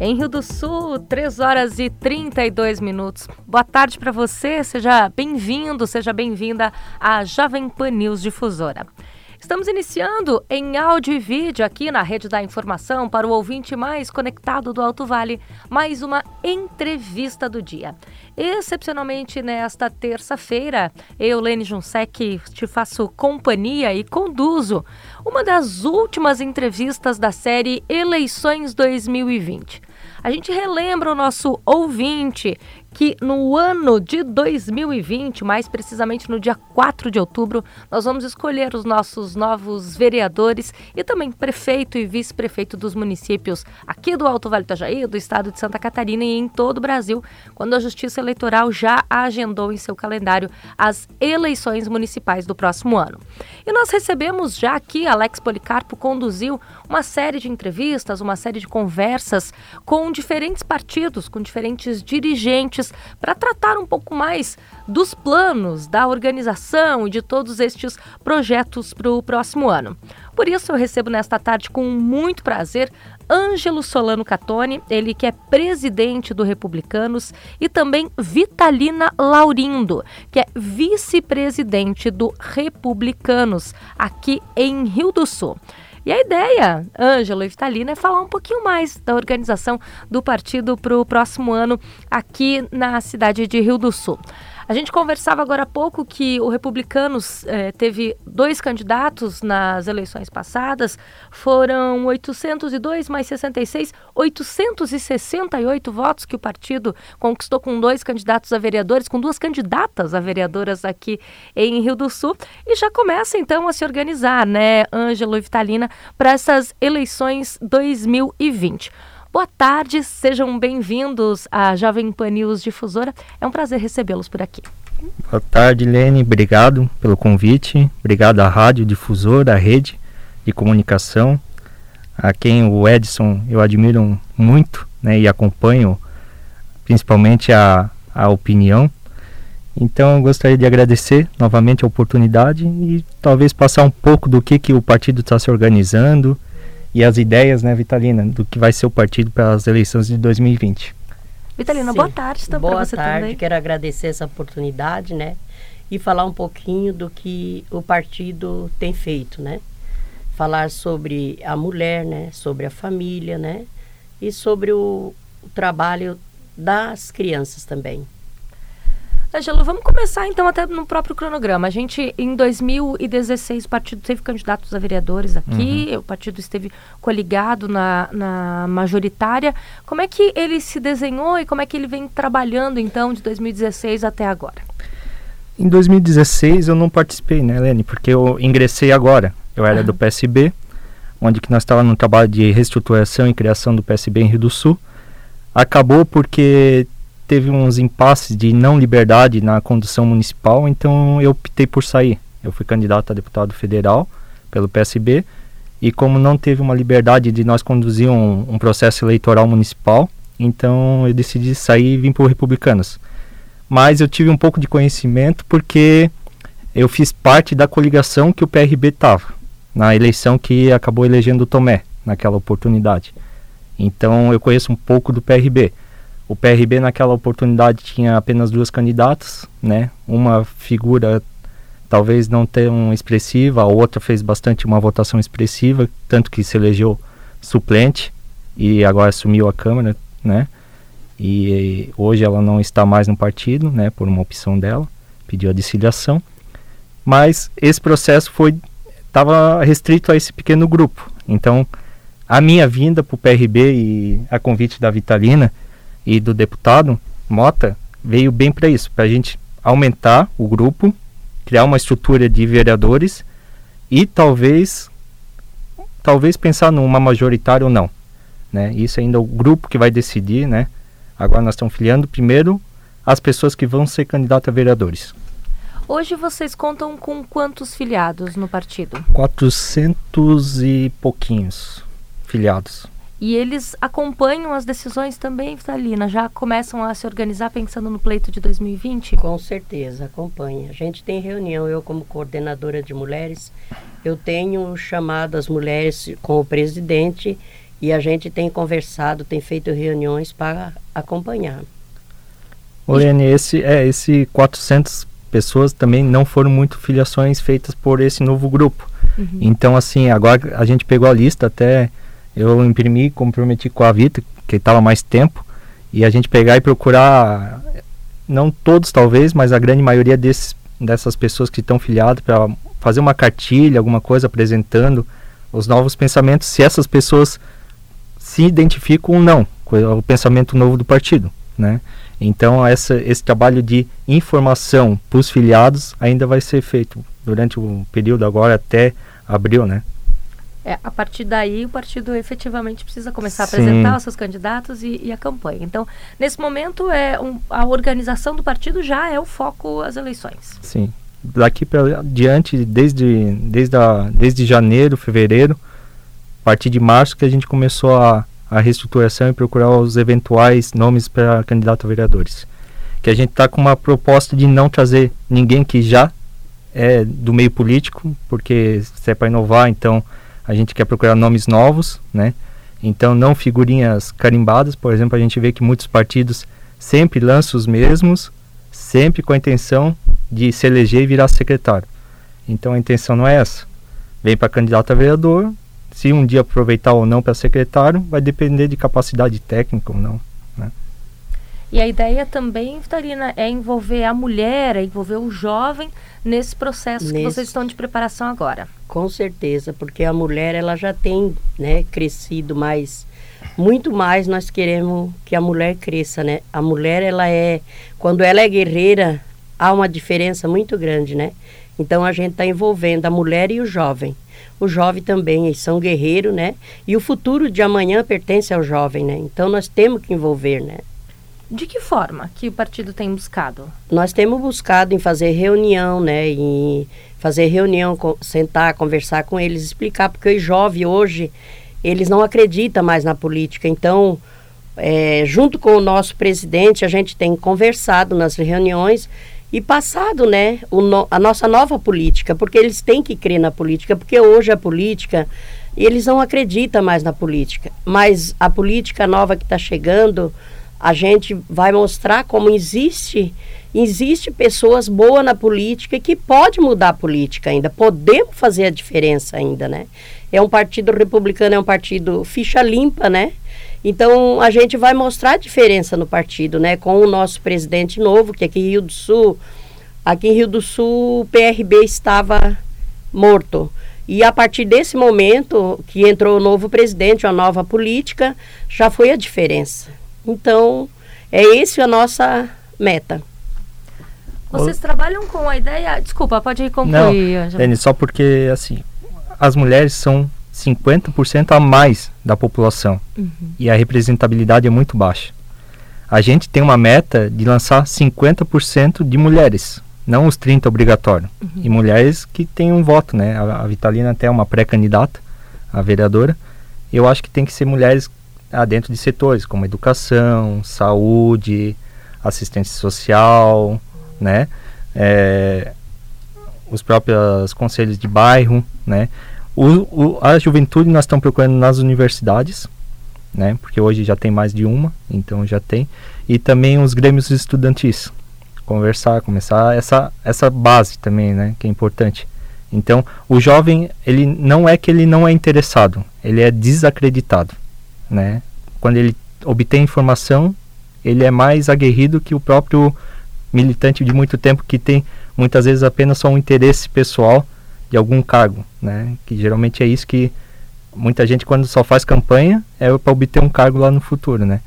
Em Rio do Sul, 3 horas e 32 minutos. Boa tarde para você, seja bem-vindo, seja bem-vinda à Jovem Pan News Difusora. Estamos iniciando em áudio e vídeo aqui na Rede da Informação para o ouvinte mais conectado do Alto Vale, mais uma entrevista do dia. Excepcionalmente nesta terça-feira, eu, Lene Junsec, te faço companhia e conduzo uma das últimas entrevistas da série Eleições 2020. A gente relembra o nosso ouvinte que no ano de 2020, mais precisamente no dia 4 de outubro, nós vamos escolher os nossos novos vereadores e também prefeito e vice-prefeito dos municípios aqui do Alto Vale do Itajaí, do estado de Santa Catarina e em todo o Brasil, quando a Justiça Eleitoral já agendou em seu calendário as eleições municipais do próximo ano. E nós recebemos já aqui, Alex Policarpo conduziu uma série de entrevistas, uma série de conversas com diferentes partidos, com diferentes dirigentes para tratar um pouco mais dos planos, da organização e de todos estes projetos para o próximo ano. Por isso, eu recebo nesta tarde com muito prazer Ângelo Solano Catone, ele que é presidente do Republicanos, e também Vitalina Laurindo, que é vice-presidente do Republicanos, aqui em Rio do Sul. E a ideia, Ângelo e Vitalina, é falar um pouquinho mais da organização do partido para o próximo ano aqui na cidade de Rio do Sul. A gente conversava agora há pouco que o Republicanos eh, teve dois candidatos nas eleições passadas, foram 802 mais 66, 868 votos que o partido conquistou com dois candidatos a vereadores, com duas candidatas a vereadoras aqui em Rio do Sul, e já começa então a se organizar, né, Ângelo e Vitalina, para essas eleições 2020. Boa tarde, sejam bem-vindos à Jovem Pan News Difusora. É um prazer recebê-los por aqui. Boa tarde, Lene. Obrigado pelo convite. Obrigado à Rádio Difusora, à rede de comunicação, a quem o Edson eu admiro muito né, e acompanho principalmente a, a opinião. Então, eu gostaria de agradecer novamente a oportunidade e talvez passar um pouco do que, que o partido está se organizando, e as ideias, né, Vitalina, do que vai ser o partido para as eleições de 2020. Vitalina, Sim. boa tarde também Boa tarde, também. quero agradecer essa oportunidade, né? E falar um pouquinho do que o partido tem feito, né? Falar sobre a mulher, né? Sobre a família, né? E sobre o, o trabalho das crianças também. Angelo, vamos começar então até no próprio cronograma. A gente, em 2016, o partido teve candidatos a vereadores aqui, uhum. o partido esteve coligado na, na majoritária. Como é que ele se desenhou e como é que ele vem trabalhando então de 2016 até agora? Em 2016 eu não participei, né, Helene? Porque eu ingressei agora. Eu era uhum. do PSB, onde que nós estávamos no trabalho de reestruturação e criação do PSB em Rio do Sul. Acabou porque teve uns impasses de não liberdade na condução municipal, então eu optei por sair. Eu fui candidato a deputado federal pelo PSB e como não teve uma liberdade de nós conduzir um, um processo eleitoral municipal, então eu decidi sair e vim para o Republicanos. Mas eu tive um pouco de conhecimento porque eu fiz parte da coligação que o PRB estava na eleição que acabou elegendo o Tomé naquela oportunidade. Então eu conheço um pouco do PRB. O PRB naquela oportunidade tinha apenas duas candidatas, né? Uma figura talvez não tão expressiva, a outra fez bastante uma votação expressiva, tanto que se elegeu suplente e agora assumiu a Câmara, né? E hoje ela não está mais no partido, né, por uma opção dela, pediu a desfiliação. Mas esse processo foi estava restrito a esse pequeno grupo. Então, a minha vinda para o PRB e a convite da Vitalina e do deputado Mota veio bem para isso, para a gente aumentar o grupo, criar uma estrutura de vereadores e talvez talvez pensar numa majoritária ou não, né? Isso ainda é o grupo que vai decidir, né? Agora nós estamos filiando primeiro as pessoas que vão ser candidatas a vereadores. Hoje vocês contam com quantos filiados no partido? 400 e pouquinhos filiados. E eles acompanham as decisões também, Vitalina? Já começam a se organizar pensando no pleito de 2020? Com certeza, acompanha. A gente tem reunião, eu como coordenadora de mulheres, eu tenho chamado as mulheres com o presidente E a gente tem conversado, tem feito reuniões para acompanhar. Lene, esse, é, esse 400 pessoas também não foram muito filiações feitas por esse novo grupo. Uhum. Então, assim, agora a gente pegou a lista, até eu imprimi, comprometi com a Vita, que estava mais tempo, e a gente pegar e procurar, não todos talvez, mas a grande maioria desses, dessas pessoas que estão filiadas, para fazer uma cartilha, alguma coisa apresentando os novos pensamentos, se essas pessoas se identificam ou não com o pensamento novo do partido, né? Então essa, esse trabalho de informação para os filiados ainda vai ser feito durante o período agora até abril, né? É, a partir daí o partido efetivamente precisa começar Sim. a apresentar os seus candidatos e, e, a campanha. Então, nesse momento, é um, a organização do partido já é o foco as eleições. Sim. Daqui para diante, desde, desde, a, desde janeiro, fevereiro, a partir de março que a gente começou a, a reestruturação e procurar os eventuais nomes para candidato a vereadores. Que a gente está com uma proposta de não trazer ninguém que já é do meio político, porque se é para inovar, então a gente quer procurar nomes novos, né? Então não figurinhas carimbadas, por exemplo, a gente vê que muitos partidos sempre lançam os mesmos, sempre com a intenção de se eleger e virar secretário. Então a intenção não é essa. Vem para candidato a vereador, se um dia aproveitar ou não para secretário, vai depender de capacidade técnica ou não. Né? E a ideia também, Vitalina, é envolver a mulher, é envolver o jovem nesse processo nesse... que vocês estão de preparação agora. Com certeza, porque a mulher ela já tem né, crescido mais, muito mais nós queremos que a mulher cresça, né? A mulher ela é, quando ela é guerreira, há uma diferença muito grande, né? Então a gente está envolvendo a mulher e o jovem o jovem também, eles são guerreiros, né? E o futuro de amanhã pertence ao jovem, né? Então nós temos que envolver, né? De que forma que o partido tem buscado? Nós temos buscado em fazer reunião, né? Em fazer reunião, sentar, conversar com eles, explicar, porque os jovens hoje, eles não acreditam mais na política. Então, é, junto com o nosso presidente, a gente tem conversado nas reuniões e passado, né, no, a nossa nova política, porque eles têm que crer na política, porque hoje a política, eles não acreditam mais na política, mas a política nova que está chegando, a gente vai mostrar como existe, existe pessoas boas na política que pode mudar a política ainda, podemos fazer a diferença ainda, né? É um partido republicano, é um partido ficha limpa, né? Então, a gente vai mostrar a diferença no partido, né? Com o nosso presidente novo, que aqui em Rio do Sul, aqui em Rio do Sul, o PRB estava morto. E a partir desse momento que entrou o novo presidente, a nova política, já foi a diferença. Então, é esse a nossa meta. Vocês trabalham com a ideia. Desculpa, pode concluir. Não, só porque, assim, as mulheres são 50% a mais da população uhum. e a representabilidade é muito baixa. A gente tem uma meta de lançar 50% de mulheres, não os 30 obrigatório. Uhum. E mulheres que têm um voto, né? A, a Vitalina até é uma pré-candidata, a vereadora. Eu acho que tem que ser mulheres ah, dentro de setores como educação, saúde, assistência social, né? É, os próprios conselhos de bairro, né? O, o, a juventude nós estamos procurando nas universidades, né? Porque hoje já tem mais de uma, então já tem. E também os grêmios estudantis. Conversar, começar essa, essa base também, né? Que é importante. Então, o jovem, ele não é que ele não é interessado, ele é desacreditado, né? Quando ele obtém informação, ele é mais aguerrido que o próprio militante de muito tempo que tem muitas vezes apenas só um interesse pessoal de algum cargo, né? Que geralmente é isso que muita gente quando só faz campanha é para obter um cargo lá no futuro, né?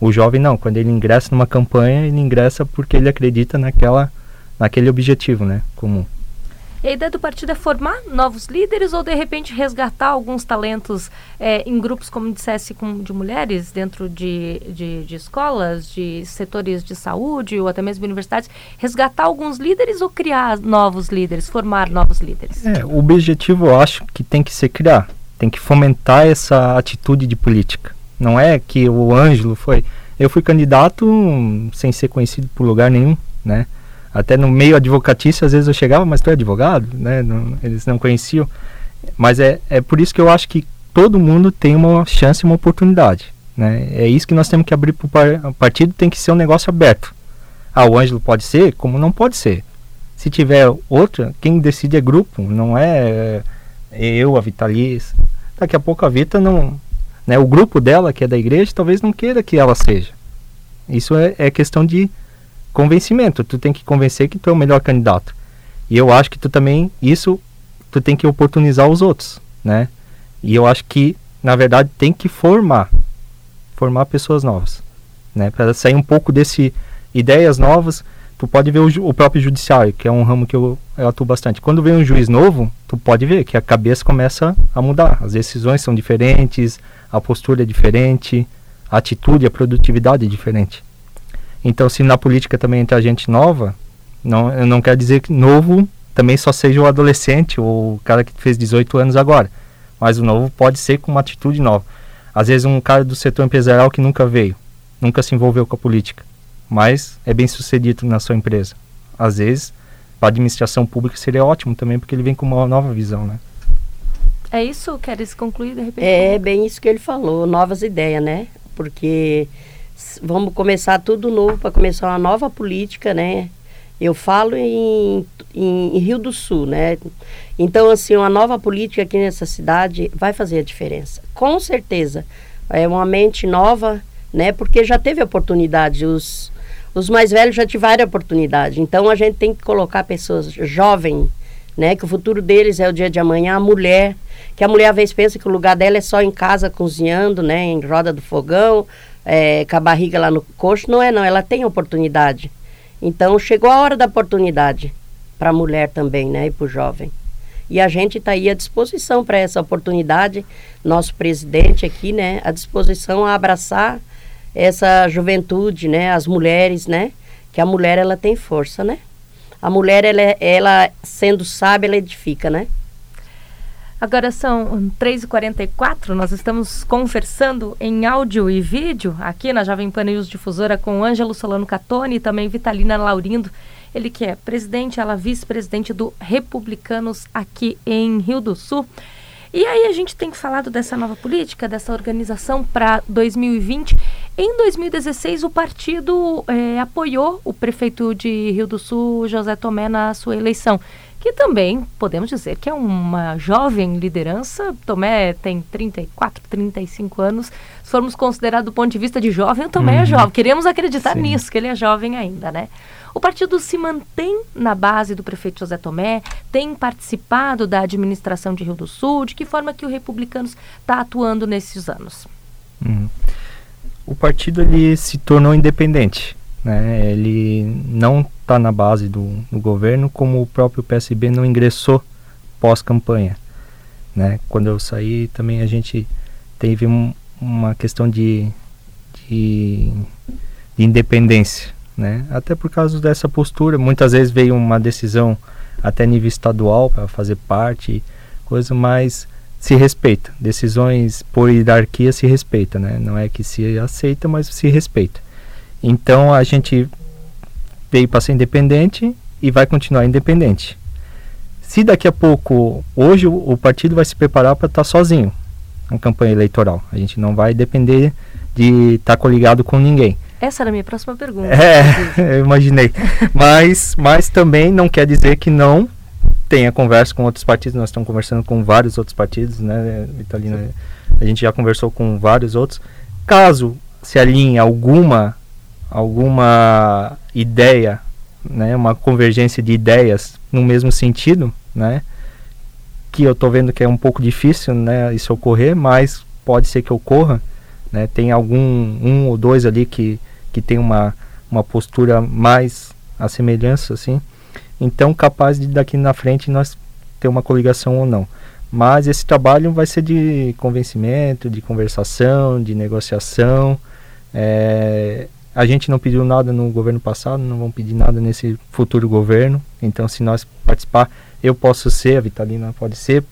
O jovem não, quando ele ingressa numa campanha, ele ingressa porque ele acredita naquela naquele objetivo, né, comum. E a ideia do partido é formar novos líderes ou de repente resgatar alguns talentos é, em grupos, como dissesse, com, de mulheres dentro de, de, de, escolas, de setores de saúde ou até mesmo universidades, resgatar alguns líderes ou criar novos líderes, formar novos líderes? É, o objetivo eu acho que tem que ser criar, tem que fomentar essa atitude de política. Não é que o Ângelo foi. Eu fui candidato sem ser conhecido por lugar nenhum, né? Até no meio advocatício, às vezes eu chegava, mas tu é advogado, né? Não, eles não conheciam. Mas é, é por isso que eu acho que todo mundo tem uma chance, uma oportunidade. Né? É isso que nós temos que abrir para o partido, tem que ser um negócio aberto. Ah, o Ângelo pode ser, como não pode ser. Se tiver outra, quem decide é grupo, não é, é eu, a Vitalis. Daqui a pouco a Vita não. Né, o grupo dela, que é da igreja, talvez não queira que ela seja. Isso é, é questão de convencimento. Tu tem que convencer que tu é o melhor candidato. E eu acho que tu também, isso, tu tem que oportunizar os outros, né? E eu acho que, na verdade, tem que formar. Formar pessoas novas, né? Para sair um pouco desse ideias novas. Tu pode ver o, o, próprio judiciário, que é um ramo que eu, eu atuo bastante. Quando vem um juiz novo, tu pode ver que a cabeça começa a mudar. As decisões são diferentes, a postura é diferente, a atitude, a produtividade é diferente. Então, se na política também entra gente nova, não, eu não quero dizer que novo também só seja o adolescente ou o cara que fez 18 anos agora. Mas o novo pode ser com uma atitude nova. Às vezes um cara do setor empresarial que nunca veio, nunca se envolveu com a política, mas é bem sucedido na sua empresa. Às vezes, para a administração pública seria ótimo também, porque ele vem com uma nova visão, né? É isso? Queres concluir de repente? É bem isso que ele falou, novas ideias, né? Porque vamos começar tudo novo para começar uma nova política, né? Eu falo em, em, em, Rio do Sul, né? Então, assim, uma nova política aqui nessa cidade vai fazer a diferença. Com certeza. É uma mente nova, né? Porque já teve oportunidade. Os, os mais velhos já tiveram oportunidade. Então, a gente tem que colocar pessoas jovens, né? Que o futuro deles é o dia de amanhã. A mulher, que a mulher às vezes pensa que o lugar dela é só em casa cozinhando, né? Em roda do fogão, é, com a barriga lá no coxo. Não é, não. Ela tem oportunidade. Então chegou a hora da oportunidade para a mulher também, né, e para o jovem. E a gente está aí à disposição para essa oportunidade, nosso presidente aqui, né, à disposição a abraçar essa juventude, né, as mulheres, né, que a mulher ela tem força, né. A mulher ela, ela sendo sábia ela edifica, né. Agora são 3h44, nós estamos conversando em áudio e vídeo aqui na Jovem Pan News Difusora com Ângelo Solano Catone e também Vitalina Laurindo, ele que é presidente, ela vice-presidente do Republicanos aqui em Rio do Sul. E aí a gente tem falado dessa nova política, dessa organização para 2020. Em 2016, o partido é, apoiou o prefeito de Rio do Sul, José Tomé, na sua eleição que também podemos dizer que é uma jovem liderança. Tomé tem 34, 35 anos. Se formos considerar do ponto de vista de jovem, o Tomé é uhum. é jovem. Queremos acreditar Sim. nisso, que ele é jovem ainda, né? O partido se mantém na base do prefeito José Tomé, tem participado da administração de Rio do Sul. De que forma que o Republicanos está atuando nesses anos? Uhum. O partido ele se tornou independente. Né? Ele não está na base do, do, governo, como o próprio PSB não ingressou pós-campanha. Né? Quando eu saí, também a gente teve um, uma questão de, de, de independência. Né? Até por causa dessa postura, muitas vezes veio uma decisão até nível estadual para fazer parte, coisa mais se respeita. Decisões por hierarquia se respeita, né? Não é que se aceita, mas se respeita. Então a gente veio para ser independente e vai continuar independente. Se daqui a pouco, hoje o, partido vai se preparar para estar tá sozinho na campanha eleitoral. A gente não vai depender de estar tá coligado com ninguém. Essa era a minha próxima pergunta. É, eu imaginei. mas, mas também não quer dizer que não tenha conversa com outros partidos. Nós estamos conversando com vários outros partidos, né, Vitalina? A gente já conversou com vários outros. Caso se alinhe alguma alguma ideia, né, uma convergência de ideias no mesmo sentido, né, que eu estou vendo que é um pouco difícil, né, isso ocorrer, mas pode ser que ocorra, né, tem algum um ou dois ali que que tem uma uma postura mais a semelhança assim, então capaz de daqui na frente nós ter uma coligação ou não. Mas esse trabalho vai ser de convencimento, de conversação, de negociação. É, a gente não pediu nada no governo passado, não vamos pedir nada nesse futuro governo. Então, se nós participar, eu posso ser, a Vitalina pode ser,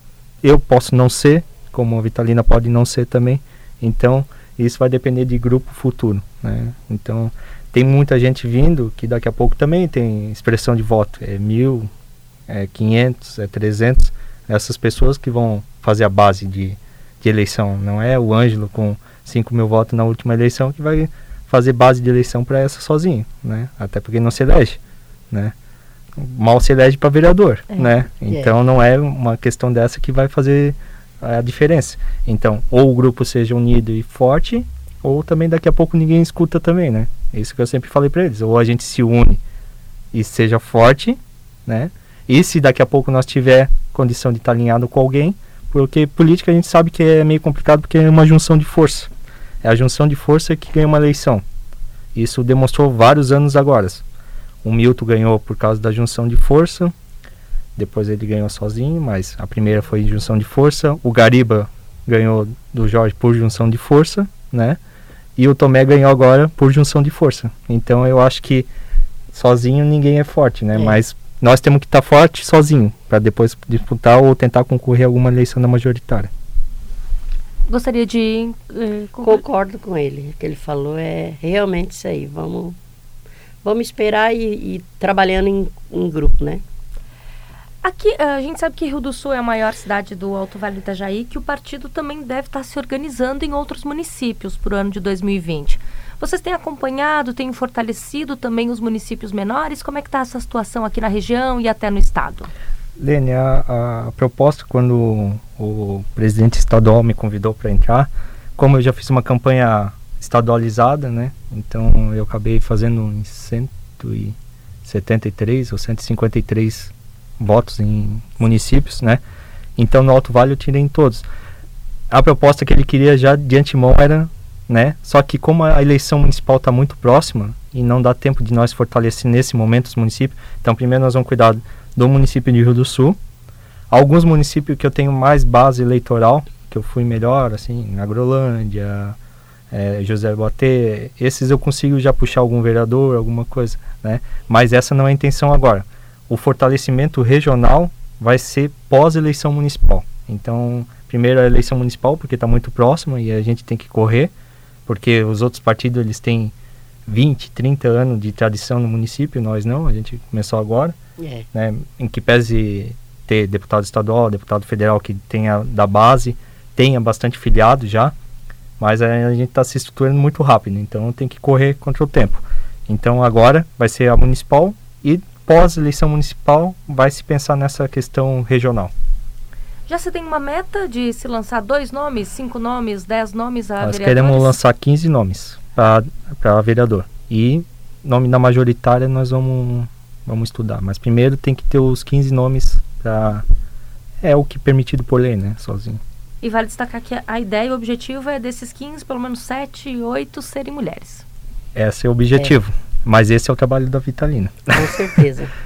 eu posso não ser, como a Vitalina pode não ser também. Então, isso vai depender de grupo futuro. Né? Então, tem muita gente vindo que daqui a pouco também tem expressão de voto. É mil, é quinhentos, é trezentos. Essas pessoas que vão fazer a base de, de eleição. Não é o Ângelo com 5 mil votos na última eleição que vai fazer base de eleição para essa sozinho, né? Até porque não se elege, né? Mal se elege para vereador, é. né? É. Então não é uma questão dessa que vai fazer a diferença. Então, ou o grupo seja unido e forte, ou também daqui a pouco ninguém escuta também, né? É isso que eu sempre falei para eles. Ou a gente se une e seja forte, né? E se daqui a pouco nós tiver condição de estar alinhado com alguém, porque política a gente sabe que é meio complicado porque é uma junção de força. É a junção de força que ganha uma eleição. Isso demonstrou vários anos agora. O Milton ganhou por causa da junção de força, depois ele ganhou sozinho, mas a primeira foi junção de força. O Gariba ganhou do Jorge por junção de força, né? E o Tomé ganhou agora por junção de força. Então eu acho que sozinho ninguém é forte, né? É. Mas nós temos que estar tá forte sozinho para depois disputar ou tentar concorrer a alguma eleição da majoritária. Gostaria de eh, concordo com ele. O que ele falou é realmente isso aí. Vamos vamos esperar e, e trabalhando em, em grupo, né? Aqui, a gente sabe que Rio do Sul é a maior cidade do Alto Vale do Itajaí, que o partido também deve estar se organizando em outros municípios para o ano de 2020. Vocês têm acompanhado, têm fortalecido também os municípios menores? Como é que está essa situação aqui na região e até no estado? Lene, a, a proposta quando o, presidente estadual me convidou para entrar, como eu já fiz uma campanha estadualizada, né? Então eu acabei fazendo em 173 ou 153 votos em municípios, né? Então no Alto Vale eu tirei em todos. A proposta que ele queria já de antemão era, né? Só que como a eleição municipal está muito próxima e não dá tempo de nós fortalecer nesse momento os municípios, então primeiro nós vamos cuidar do município de Rio do Sul. Alguns municípios que eu tenho mais base eleitoral, que eu fui melhor, assim, Agrolândia, é, José Boatê, esses eu consigo já puxar algum vereador, alguma coisa, né? Mas essa não é a intenção agora o fortalecimento regional vai ser pós-eleição municipal. Então, primeiro a eleição municipal, porque está muito próxima e a gente tem que correr, porque os outros partidos eles têm 20, 30 anos de tradição no município, nós não, a gente começou agora. É. Né, em que pese ter deputado estadual, deputado federal que tenha da base, tenha bastante filiado já, mas a, gente está se estruturando muito rápido, então tem que correr contra o tempo. Então agora vai ser a municipal e pós-eleição municipal vai se pensar nessa questão regional. Já se tem uma meta de se lançar dois nomes, cinco nomes, dez nomes a Nós queremos lançar 15 nomes para vereador. E nome da majoritária nós vamos, vamos estudar. Mas primeiro tem que ter os 15 nomes para. É o que é permitido por lei, né? Sozinho. E vale destacar que a ideia e o objetivo é desses 15, pelo menos 7, 8 serem mulheres. Esse é o objetivo. É. Mas esse é o trabalho da Vitalina. Com certeza.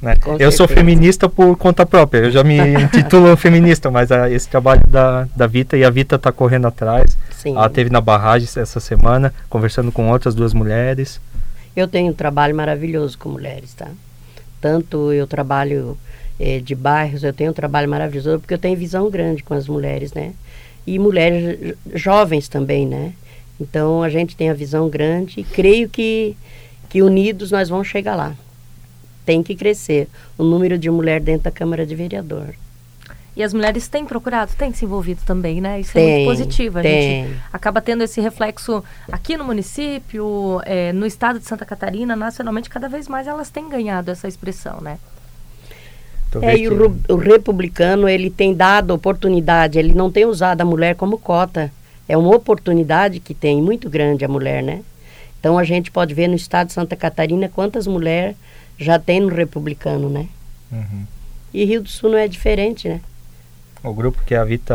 né? Eu sou feminista por conta própria. Eu já me intitulo feminista, mas a, esse trabalho da, da Vita, e a Vita está correndo atrás. Sim. Ela teve na barragem essa semana, conversando com outras duas mulheres. Eu tenho um trabalho maravilhoso com mulheres, tá? Tanto eu trabalho eh, de bairros, eu tenho um trabalho maravilhoso, porque eu tenho visão grande com as mulheres, né? E mulheres jovens também, né? Então a gente tem a visão grande e creio que que unidos nós vamos chegar lá. Tem que crescer o número de mulher dentro da Câmara de Vereador. E as mulheres têm procurado, têm se envolvido também, né? Isso tem, é muito positivo. A tem. gente acaba tendo esse reflexo aqui no município, é, no estado de Santa Catarina, nacionalmente, cada vez mais elas têm ganhado essa expressão, né? É, e o, o, republicano, ele tem dado oportunidade, ele não tem usado a mulher como cota. É uma oportunidade que tem muito grande a mulher, né? Então a gente pode ver no estado de Santa Catarina quantas mulheres já tem no republicano, né? Uhum. E Rio do Sul não é diferente, né? O grupo que a Vita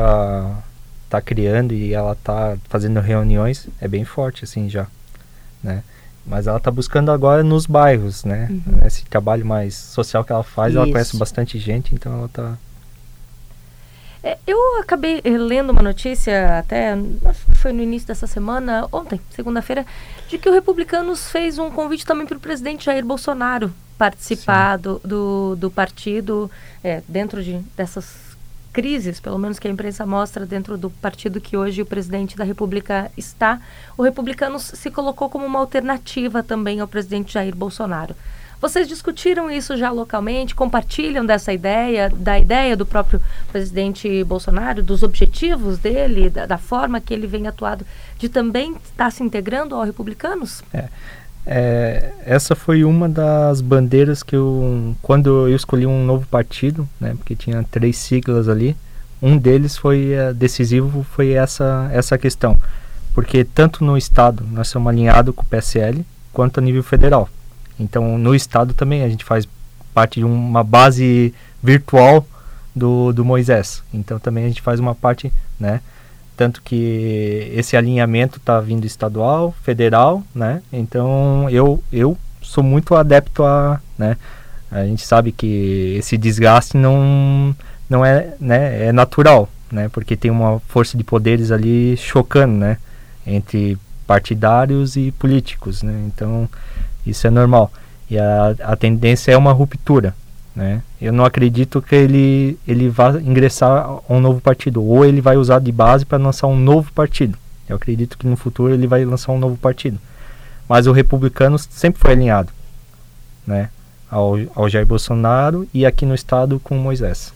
tá criando e ela tá fazendo reuniões é bem forte assim já, né? Mas ela tá buscando agora nos bairros, né? Uhum. Esse trabalho mais social que ela faz, Isso. ela conhece bastante gente, então ela tá é, eu acabei eh, lendo uma notícia, até foi no início dessa semana, ontem, segunda-feira, de que o Republicanos fez um convite também para o presidente Jair Bolsonaro participar do, do, do, partido é, dentro de, dessas crises, pelo menos que a imprensa mostra dentro do partido que hoje o presidente da República está. O Republicanos se colocou como uma alternativa também ao presidente Jair Bolsonaro. Vocês discutiram isso já localmente? Compartilham dessa ideia, da ideia do próprio presidente Bolsonaro, dos objetivos dele, da, da forma que ele vem atuado, de também estar tá se integrando aos republicanos? É. É, essa foi uma das bandeiras que eu, quando eu escolhi um novo partido, né, porque tinha três siglas ali, um deles foi uh, decisivo, foi essa essa questão, porque tanto no estado nós somos alinhados com o PSL, quanto a nível federal. Então no estado também a gente faz parte de uma base virtual do, do Moisés. Então também a gente faz uma parte, né, tanto que esse alinhamento está vindo estadual, federal, né? Então eu eu sou muito adepto a, né? A gente sabe que esse desgaste não não é, né, é natural, né? Porque tem uma força de poderes ali chocando, né? Entre partidários e políticos, né? Então isso é normal. E a, a tendência é uma ruptura, né? Eu não acredito que ele, ele vá ingressar a um novo partido, ou ele vai usar de base para lançar um novo partido. Eu acredito que no futuro ele vai lançar um novo partido. Mas o republicano sempre foi alinhado né, ao, ao Jair Bolsonaro e aqui no estado com Moisés.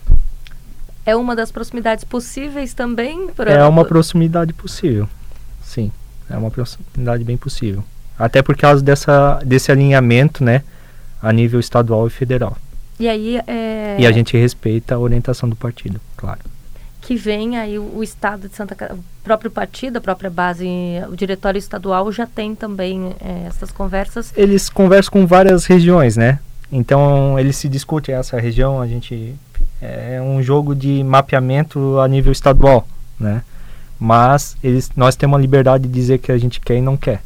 É uma das proximidades possíveis também? Pra... É uma proximidade possível, sim. É uma proximidade bem possível. Até por causa dessa, desse alinhamento né, a nível estadual e federal. E aí é... E a gente respeita a orientação do partido, claro. Que vem aí o, o estado de Santa Catarina, o próprio partido, a própria base, o diretório estadual já tem também é, essas conversas. Eles conversam com várias regiões, né? Então eles se discutem essa região, a gente é um jogo de mapeamento a nível estadual, né? Mas eles, nós temos a liberdade de dizer que a gente quer e não quer.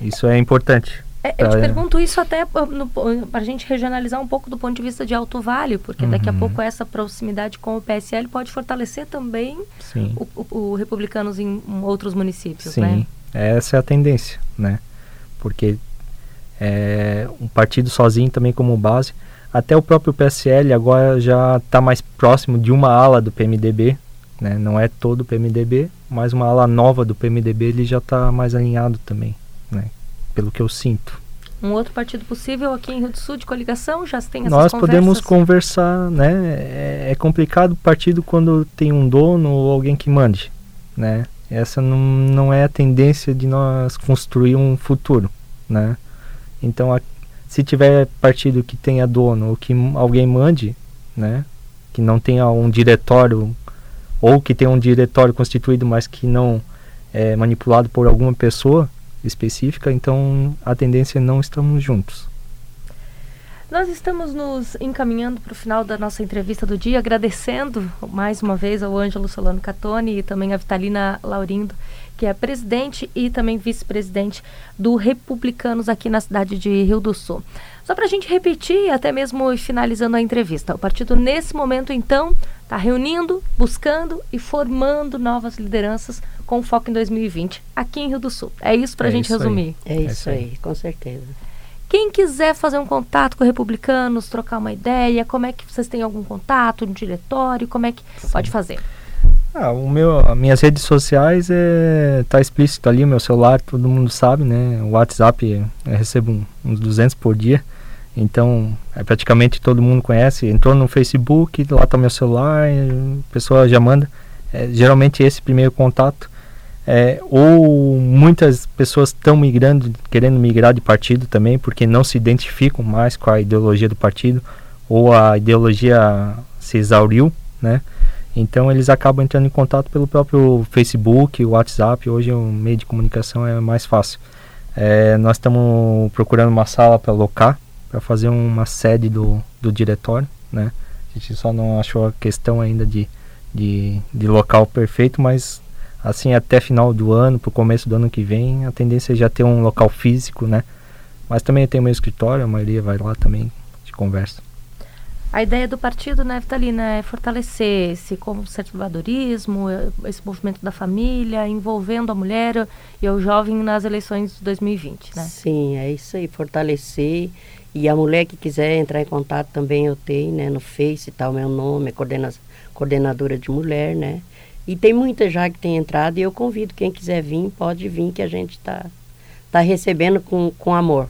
Isso é importante. É, eu te pergunto isso até para a gente regionalizar um pouco do ponto de vista de Alto Vale, porque uhum. daqui a uhum. pouco essa proximidade com o PSL pode fortalecer também o, o, o, republicanos em outros municípios, Sim, né? essa é a tendência, né? Porque é, um partido sozinho também como base, até o próprio PSL agora já está mais próximo de uma ala do PMDB, né? Não é todo o PMDB, mas uma ala nova do PMDB ele já está mais alinhado também, né? Pelo que eu sinto. Um outro partido possível aqui em Rio do Sul de coligação já tem essas Nós conversas? podemos conversar, né? É, é complicado o partido quando tem um dono ou alguém que mande, né? Essa não, não é a tendência de nós construir um futuro, né? Então, a, se tiver partido que tenha dono ou que alguém mande, né? Que não tenha um diretório ou que tenha um diretório constituído, mas que não é manipulado por alguma pessoa, específica, então a tendência é não estamos juntos. Nós estamos nos encaminhando para o final da nossa entrevista do dia, agradecendo mais uma vez ao Ângelo Solano Catoni e também a Vitalina Laurindo, que é presidente e também vice-presidente do Republicanos aqui na cidade de Rio do Sul. Só para a gente repetir, até mesmo finalizando a entrevista, o partido nesse momento então está reunindo, buscando e formando novas lideranças com foco em 2020 aqui em Rio do Sul. É isso para a é gente resumir. Aí. É, é isso aí, com certeza. Quem quiser fazer um contato com republicanos, trocar uma ideia, como é que vocês têm algum contato no diretório? Como é que Sim. pode fazer? Ah, o meu, as minhas redes sociais é tá explícito ali, o meu celular, todo mundo sabe, né? O WhatsApp eu recebo um, uns 200 por dia. Então, é praticamente todo mundo conhece. Entrou no Facebook, lá tá meu celular, a pessoa já manda. É, geralmente esse primeiro contato. É, ou muitas pessoas estão migrando, querendo migrar de partido também, porque não se identificam mais com a ideologia do partido, ou a ideologia se exauriu, né? Então eles acabam entrando em contato pelo próprio Facebook, o WhatsApp, hoje o meio de comunicação é mais fácil. É, nós estamos procurando uma sala para alocar, para fazer uma sede do, do diretório, né? A gente só não achou a questão ainda de, de, de local perfeito, mas assim até final do ano, para o começo do ano que vem, a tendência é já ter um local físico, né? Mas também tem meu escritório, a maioria vai lá também de conversa. A ideia do partido, né, Vitalina, é fortalecer esse conservadorismo, esse movimento da família, envolvendo a mulher e o jovem nas eleições de 2020, né? Sim, é isso aí, fortalecer. E a mulher que quiser entrar em contato também eu tenho, né, no Face, tal, meu nome, é coordena coordenadora de mulher, né? E tem muita já que tem entrado e eu convido quem quiser vir, pode vir que a gente está tá recebendo com, com amor.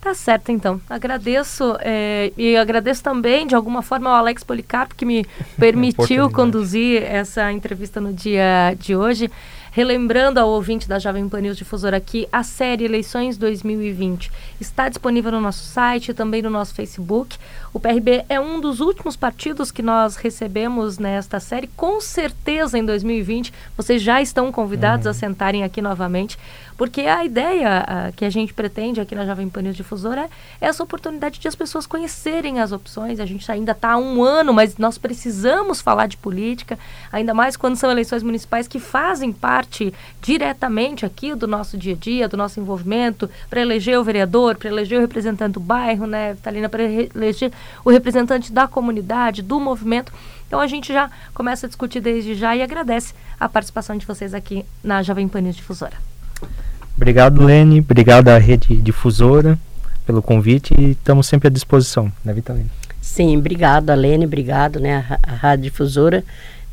Tá certo, então. Agradeço é, e agradeço também, de alguma forma, ao Alex Policarpo, que me permitiu conduzir essa entrevista no dia de hoje. Relembrando ao ouvinte da Jovem Pan News Difusora que a série Eleições 2020 está disponível no nosso site e também no nosso Facebook. O PRB é um dos últimos partidos que nós recebemos nesta série. Com certeza, em 2020, vocês já estão convidados uhum. a sentarem aqui novamente, porque a ideia que a gente pretende aqui na Jovem Pan News Difusora é essa oportunidade de as pessoas conhecerem as opções. A gente ainda está há um ano, mas nós precisamos falar de política, ainda mais quando são eleições municipais que fazem parte diretamente aqui do nosso dia a dia, do nosso envolvimento, para eleger o vereador, para eleger o representante do bairro, né, Vitalina, para eleger o representante da comunidade, do movimento. Então a gente já começa a discutir desde já e agradece a participação de vocês aqui na Jovem Pan News Difusora. Obrigado, Lene. Obrigado à Rede Difusora pelo convite e estamos sempre à disposição, né, Vitalina? Sim, obrigado, Lene. Obrigado, né, a, a Rádio Difusora.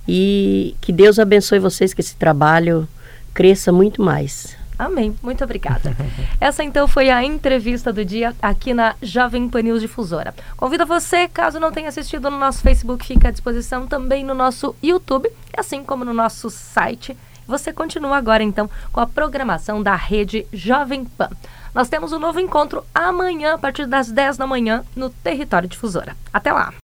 E que Deus abençoe vocês, que esse trabalho cresça muito mais. Amém. Muito obrigada. Essa então foi a entrevista do dia aqui na Jovem Pan News Difusora. Convido você, caso não tenha assistido no nosso Facebook, fica à disposição também no nosso YouTube, assim como no nosso site. Você continua agora então com a programação da rede Jovem Pan. Nós temos um novo encontro amanhã, a partir das 10 da manhã, no Território Difusora. Até lá!